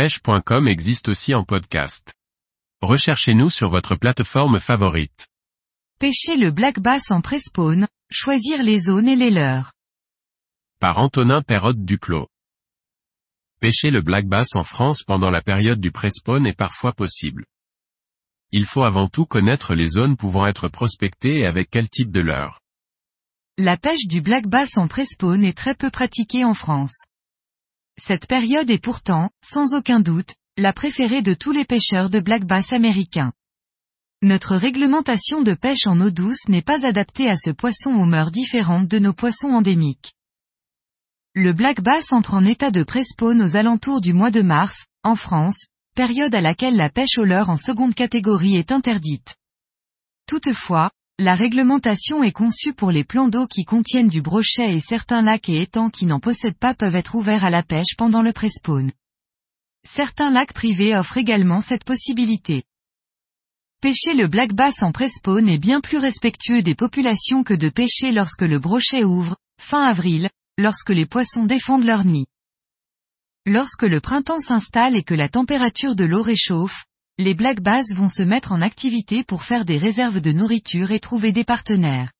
pêche.com existe aussi en podcast. Recherchez-nous sur votre plateforme favorite. Pêcher le black bass en pré-spawn, choisir les zones et les leurs. Par Antonin Perrotte Duclos. Pêcher le black bass en France pendant la période du pré-spawn est parfois possible. Il faut avant tout connaître les zones pouvant être prospectées et avec quel type de leurre. La pêche du black bass en pré-spawn est très peu pratiquée en France. Cette période est pourtant, sans aucun doute, la préférée de tous les pêcheurs de black bass américains. Notre réglementation de pêche en eau douce n'est pas adaptée à ce poisson aux mœurs différentes de nos poissons endémiques. Le black bass entre en état de pré-spawn aux alentours du mois de mars, en France, période à laquelle la pêche au leurre en seconde catégorie est interdite. Toutefois, la réglementation est conçue pour les plans d'eau qui contiennent du brochet et certains lacs et étangs qui n'en possèdent pas peuvent être ouverts à la pêche pendant le pré-spawn. Certains lacs privés offrent également cette possibilité. Pêcher le black bass en pré-spawn est bien plus respectueux des populations que de pêcher lorsque le brochet ouvre, fin avril, lorsque les poissons défendent leur nid. Lorsque le printemps s'installe et que la température de l'eau réchauffe, les black bass vont se mettre en activité pour faire des réserves de nourriture et trouver des partenaires.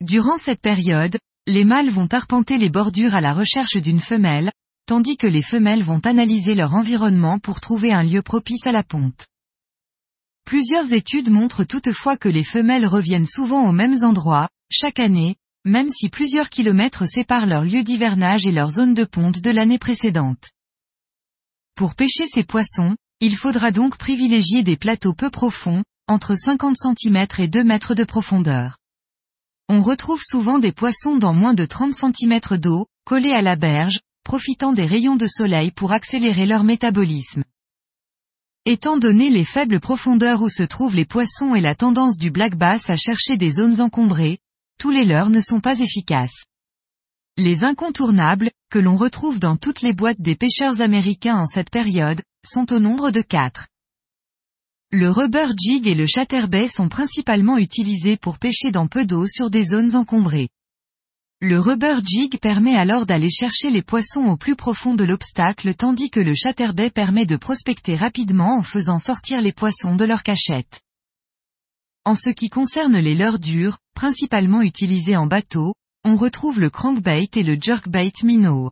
Durant cette période, les mâles vont arpenter les bordures à la recherche d'une femelle, tandis que les femelles vont analyser leur environnement pour trouver un lieu propice à la ponte. Plusieurs études montrent toutefois que les femelles reviennent souvent aux mêmes endroits, chaque année, même si plusieurs kilomètres séparent leur lieu d'hivernage et leur zone de ponte de l'année précédente. Pour pêcher ces poissons, il faudra donc privilégier des plateaux peu profonds, entre 50 cm et 2 mètres de profondeur. On retrouve souvent des poissons dans moins de 30 cm d'eau, collés à la berge, profitant des rayons de soleil pour accélérer leur métabolisme. Étant donné les faibles profondeurs où se trouvent les poissons et la tendance du black bass à chercher des zones encombrées, tous les leurres ne sont pas efficaces. Les incontournables, que l'on retrouve dans toutes les boîtes des pêcheurs américains en cette période, sont au nombre de quatre. Le rubber jig et le chatterbait sont principalement utilisés pour pêcher dans peu d'eau sur des zones encombrées. Le rubber jig permet alors d'aller chercher les poissons au plus profond de l'obstacle tandis que le chatterbait permet de prospecter rapidement en faisant sortir les poissons de leur cachette. En ce qui concerne les leurres dures, principalement utilisés en bateau, on retrouve le crankbait et le jerkbait minnow.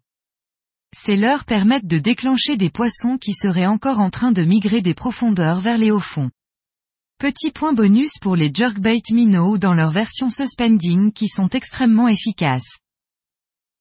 Ces leurres permettent de déclencher des poissons qui seraient encore en train de migrer des profondeurs vers les hauts fonds. Petit point bonus pour les jerkbait minnow dans leur version suspending qui sont extrêmement efficaces.